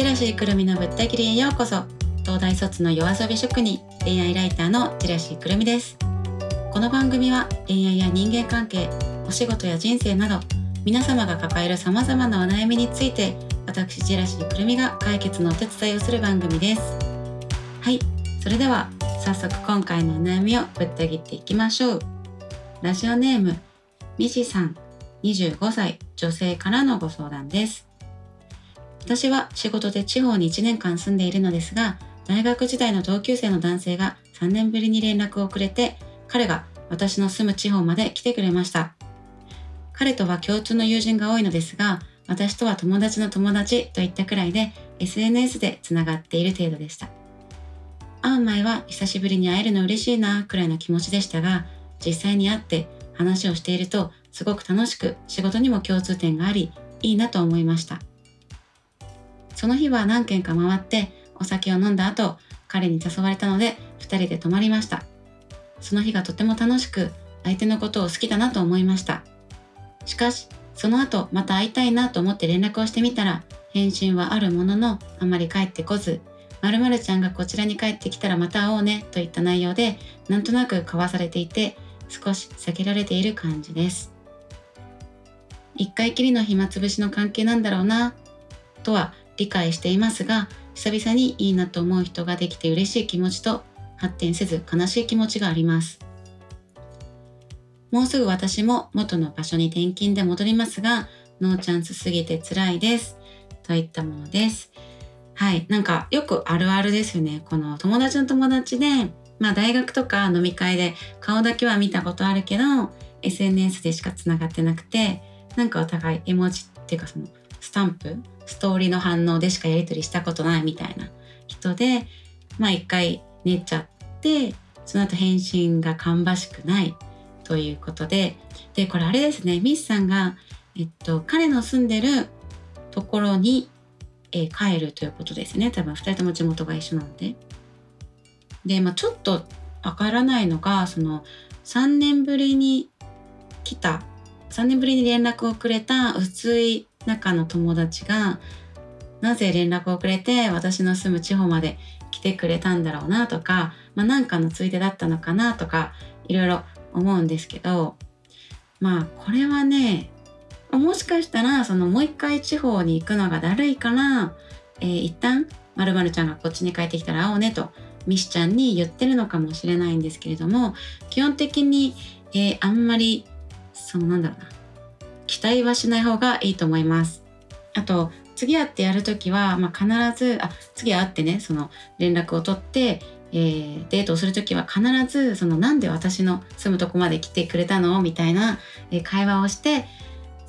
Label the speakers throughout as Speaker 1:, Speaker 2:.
Speaker 1: ジェラシーくるみのぶった切りへようこそ。東大卒の夜遊び職人恋愛ライターのジェラシーくるみです。この番組は恋愛や人間関係お仕事や人生など皆様が抱える様々なお悩みについて私ジェラシーくるみが解決のお手伝いをする番組です。はいそれでは早速今回のお悩みをぶった切っていきましょう。ラジオネームミシさん25歳女性からのご相談です。私は仕事で地方に1年間住んでいるのですが、大学時代の同級生の男性が3年ぶりに連絡をくれて、彼が私の住む地方まで来てくれました。彼とは共通の友人が多いのですが、私とは友達の友達といったくらいで SNS でつながっている程度でした。会う前は久しぶりに会えるの嬉しいなくらいの気持ちでしたが、実際に会って話をしているとすごく楽しく仕事にも共通点があり、いいなと思いました。その日は何軒か回ってお酒を飲んだ後、彼に誘われたので2人で泊まりました。その日がとても楽しく、相手のことを好きだなと思いました。しかし、その後また会いたいなと思って連絡をしてみたら、返信はあるもののあまり帰ってこず、〇〇ちゃんがこちらに帰ってきたらまた会おうねといった内容で、なんとなく交わされていて、少し避けられている感じです。一回きりの暇つぶしの関係なんだろうな、とは理解していますが、久々にいいなと思う人ができて嬉しい気持ちと発展せず悲しい気持ちがあります。もうすぐ私も元の場所に転勤で戻りますが、ノーチャンスすぎて辛いです。といったものです。はい。なんかよくあるあるですよね。この友達の友達で、まあ大学とか飲み会で顔だけは見たことあるけど、SNS でしか繋がってなくて、なんかお互い絵文字っていうかそのスタンプストーリーの反応でしかやり取りしたことないみたいな人で、まあ一回寝ちゃって、その後返信が芳しくないということで、で、これあれですね、ミスさんが、えっと、彼の住んでるところに、えー、帰るということですね。多分二人とも地元が一緒なので。で、まあちょっとわからないのが、その3年ぶりに来た、3年ぶりに連絡をくれた薄い中の友達がなぜ連絡をくれて私の住む地方まで来てくれたんだろうなとか、まあ、かのついでだったのかなとかいろいろ思うんですけどまあこれはねもしかしたらそのもう一回地方に行くのがだるいから、えー、一旦まるちゃんがこっちに帰ってきたら会おうねとミシちゃんに言ってるのかもしれないんですけれども基本的に、えー、あんまりそのなんだろうな期待はしない方がいいと思います。あと、次会ってやるときは、まあ、必ず、あ、次会ってね、その連絡を取って、えー、デートをするときは必ず、そのなんで私の住むとこまで来てくれたの？みたいな、え、会話をして、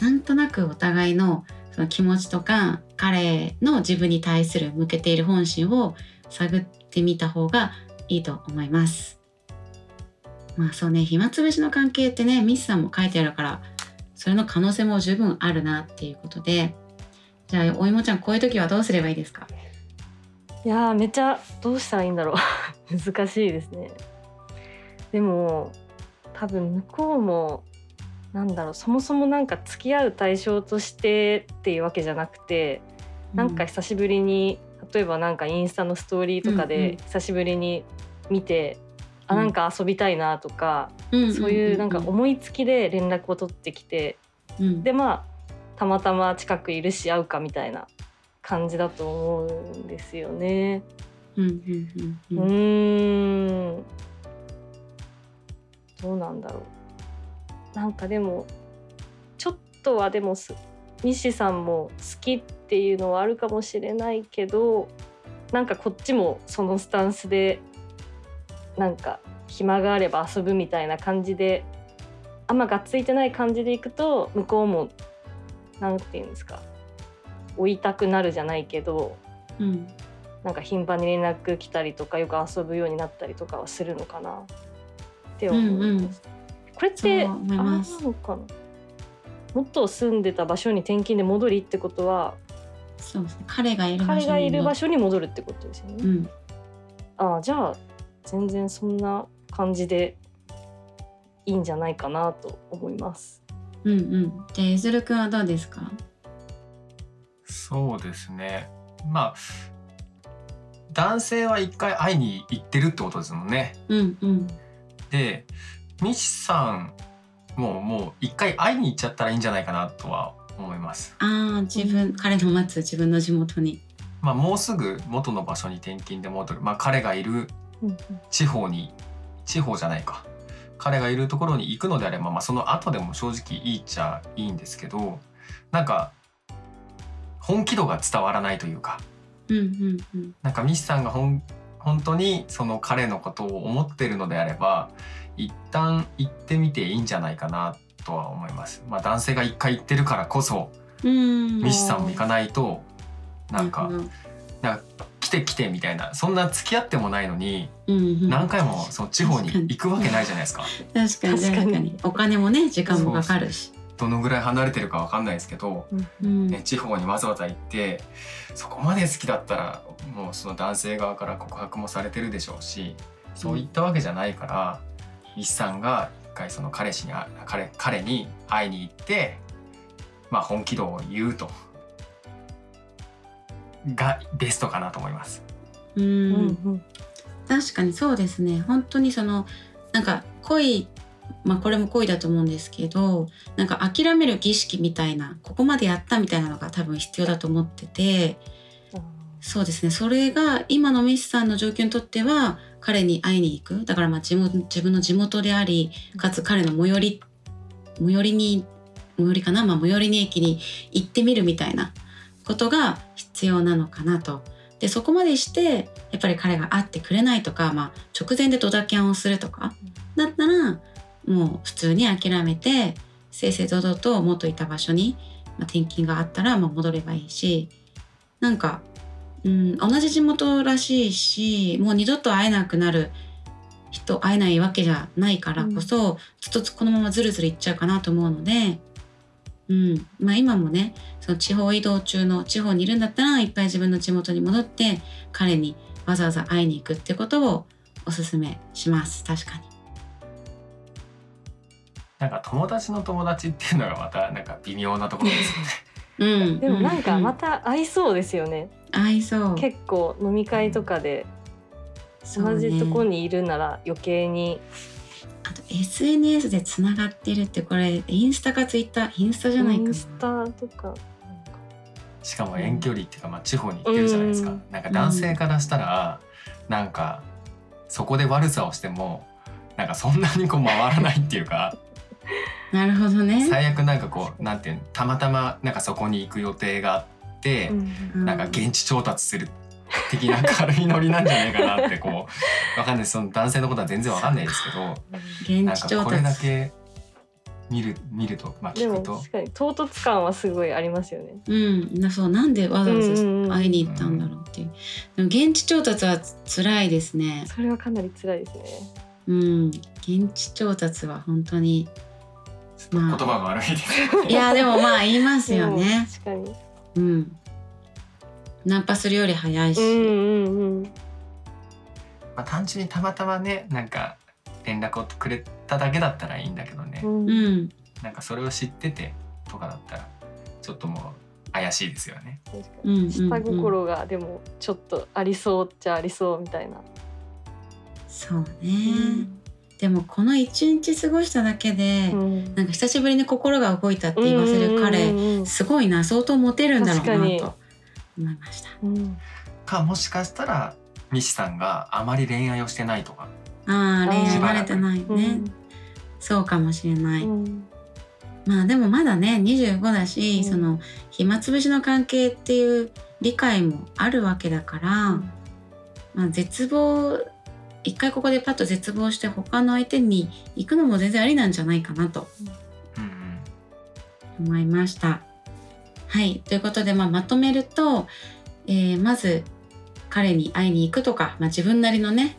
Speaker 1: なんとなくお互いのその気持ちとか、彼の自分に対する向けている本心を探ってみた方がいいと思います。まあそうね、暇つぶしの関係ってね、ミスさんも書いてあるから、それの可能性も十分あるなっていうことで。じゃあお芋ちゃんこういう時はどうすればいいですか？
Speaker 2: いやめちゃどうしたらいいんだろう。難しいですね。でも多分向こうもなんだろうそもそもなんか付き合う対象としてっていうわけじゃなくて、うん、なんか久しぶりに例えばなんかインスタのストーリーとかで久しぶりに見て、あなんか遊びたいなとか、そういうなんか思いつきで連絡を取ってきて、うん、でまあたまたま近くいるし会うかみたいな感じだと思うんですよね。うんどうなんだろう。なんかでもちょっとはでも西さんも好きっていうのはあるかもしれないけどなんかこっちもそのスタンスでなんか暇があれば遊ぶみたいな感じであんまがっついてない感じでいくと向こうも何て言うんですか追いたくなるじゃないけど、うん、なんか頻繁に連絡来たりとかよく遊ぶようになったりとかはするのかなって思います。うんうん、これってあれなのかな？もっと住んでた場所に転勤で戻りってことは
Speaker 1: そうですね。彼がいる
Speaker 2: 彼がいる場所に戻るってことですよね。うん、ああじゃあ全然そんな感じでいいんじゃないかなと思います。
Speaker 1: うんうん。じゃあゆずるくんはどうですか？
Speaker 3: そうですね。まあ男性は一回会いに行ってるってことですもんね。
Speaker 1: うんうん
Speaker 3: でミシさんももう一回会いに行っちゃったらいいんじゃないかなとは思います。
Speaker 1: ああ自分、彼の待つ自分の地元に
Speaker 3: まあ、もうすぐ元の場所に転勤で戻る、まあ、彼がいる
Speaker 2: うん
Speaker 3: 地方に地方じゃないか。彼がいるところに行くのであれば、まあ、その後でも正直いいっちゃいいんですけどなんか本気度が伝わらないというか。
Speaker 1: うんうんうん。
Speaker 3: なんかミシさんが本当にその彼のことを思ってるのであれば一旦行ってみていいんじゃないかなとは思います。まあ、男性が一回行ってるからこそ
Speaker 1: うん。
Speaker 3: ミシさんも行かないとなんかなんか来て来てみたいなそんな付き合ってもないのに
Speaker 1: うんうん、
Speaker 3: 何回もその地方に行くわけないじゃないですか。
Speaker 1: 確かに。
Speaker 2: 確かに。
Speaker 1: 確かにお金もね時間もかかるし。
Speaker 3: どのぐらい離れてるかわかんないですけど、
Speaker 1: うん。
Speaker 3: ね、地方にわざわざ行ってそこまで好きだったらもうその男性側から告白もされてるでしょうしそういったわけじゃないからミシさんが一回その彼氏にあ彼彼に会いに行って、まあ、本気度を言うとがベストかなと思います。
Speaker 1: うん。
Speaker 2: うんうん。
Speaker 1: 確かにそうですね。本当にそのなんか恋まあこれも恋だと思うんですけどなんか諦める儀式みたいなここまでやったみたいなのが多分必要だと思っててそうですね。それが今のミスさんの状況にとっては彼に会いに行く。だからまあ自分自分の地元でありかつ彼の最寄り最寄りに最寄りかな、まあ、最寄りに駅に行ってみるみたいなことが必要なのかなと。でそこまでしてやっぱり彼が会ってくれないとか、まあ、直前でドタキャンをするとかだったらもう普通に諦めて正々堂々と元いた場所に、まあ、転勤があったらまあ戻ればいいしなんか、うん、同じ地元らしいしもう二度と会えなくなる人会えないわけじゃないからこそ、ずっとこのままずるずるいっちゃうかなと思うので、うん。まあ、今もねその地方移動中の地方にいるんだったら一回自分の地元に戻って彼にわざわざ会いに行くってことをおすすめします。確かに。
Speaker 3: なんか友達の友達っていうのがまたなんか微妙なところですよね。
Speaker 1: うん、
Speaker 2: でもなんかま
Speaker 1: た
Speaker 2: た合いそうですよね、
Speaker 1: 合いそう。
Speaker 2: 結構飲み会とかで同じとこにいるなら余計に
Speaker 1: あと SNS でつながってるってこれインスタかツイッター？インスタじゃないかな。
Speaker 2: インスタとか。
Speaker 3: しかも遠距離っていうか、まあ、地方に行ってるじゃないですか、
Speaker 2: うん。
Speaker 3: なんか男性からしたら、なんかそこで悪さをしてもなんかそんなにこう回らないっていうか
Speaker 1: なるほどね。
Speaker 3: 最悪なんかこうなんていうのたまたまなんかそこに行く予定があって、
Speaker 1: うん。
Speaker 3: なんか現地調達する的な軽いノリなんじゃないかなってこうわかんないその男性のことは全然わかんないですけどなん
Speaker 1: 現地調
Speaker 3: かこれだ
Speaker 1: 達。
Speaker 3: け見る見るとまあ聞くと
Speaker 2: 確かに唐突感はすごいありますよね。
Speaker 1: うん、なそうなんでわざわざ会いに行ったんだろうっていう。でも現地調達は辛いですね。
Speaker 2: それはかなり辛いですね。
Speaker 1: うん、現地調達は本当に。
Speaker 3: 言
Speaker 1: まあ、
Speaker 3: 葉が悪いです。
Speaker 1: いやでもまあ言いますよね。
Speaker 2: 確かに。
Speaker 1: うん。ナンパするより早いし。
Speaker 2: うんうんうん。
Speaker 3: まあ、単純にたまたまねなんか連絡をくれただけだったらいいんだけどね、
Speaker 2: うん
Speaker 1: うん、
Speaker 3: なんかそれを知っててとかだったらちょっともう怪しいですよね。
Speaker 2: 下心がでもちょっとありそうっちゃありそうみたいな。
Speaker 1: そうね。でもこの一日過ごしただけで、
Speaker 2: うん
Speaker 1: なんか久しぶりに心が動いたって言わせる彼、
Speaker 2: うんうんうん
Speaker 1: すごいな相当モテるんだろうなと思いました。
Speaker 2: うん。
Speaker 3: かもしかしたらミシさんがあまり恋愛をしてないとか。
Speaker 1: ああ恋愛慣れてないね、
Speaker 2: うん。
Speaker 1: そうかもしれない、
Speaker 2: うん。
Speaker 1: まあでもまだね25だし、
Speaker 2: うん。
Speaker 1: その暇つぶしの関係っていう理解もあるわけだから、まあ、絶望一回ここでパッと絶望して他の相手に行くのも全然ありなんじゃないかなと思いました。はいということで、まあ、まとめると、えーまず彼に会いに行くとか、まあ、自分なりのね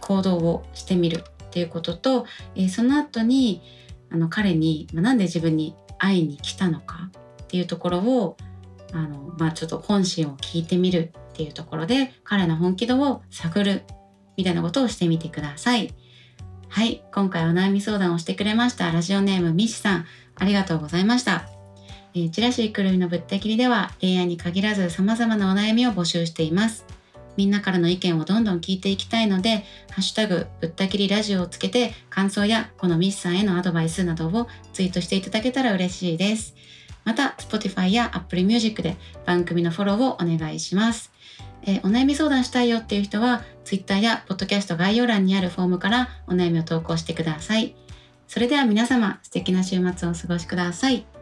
Speaker 1: 行動をしてみるっていうことと、えーその後にあの彼に、まあ、なんで自分に会いに来たのかっていうところをあの、まあ、ちょっと本心を聞いてみるっていうところで彼の本気度を探るみたいなことをしてみてください。はい今回お悩み相談をしてくれましたラジオネームみしさんありがとうございました。え、チラシくるみのぶった切りでは恋愛に限らず様々なお悩みを募集しています。みんなからの意見をどんどん聞いていきたいので、ハッシュタグぶった切りラジオをつけて感想やこのミスさんへのアドバイスなどをツイートしていただけたら嬉しいです。また、Spotify や Apple Music で番組のフォローをお願いします。え、お悩み相談したいよっていう人は Twitter や Podcast 概要欄にあるフォームからお悩みを投稿してください。それでは皆様素敵な週末をお過ごしください。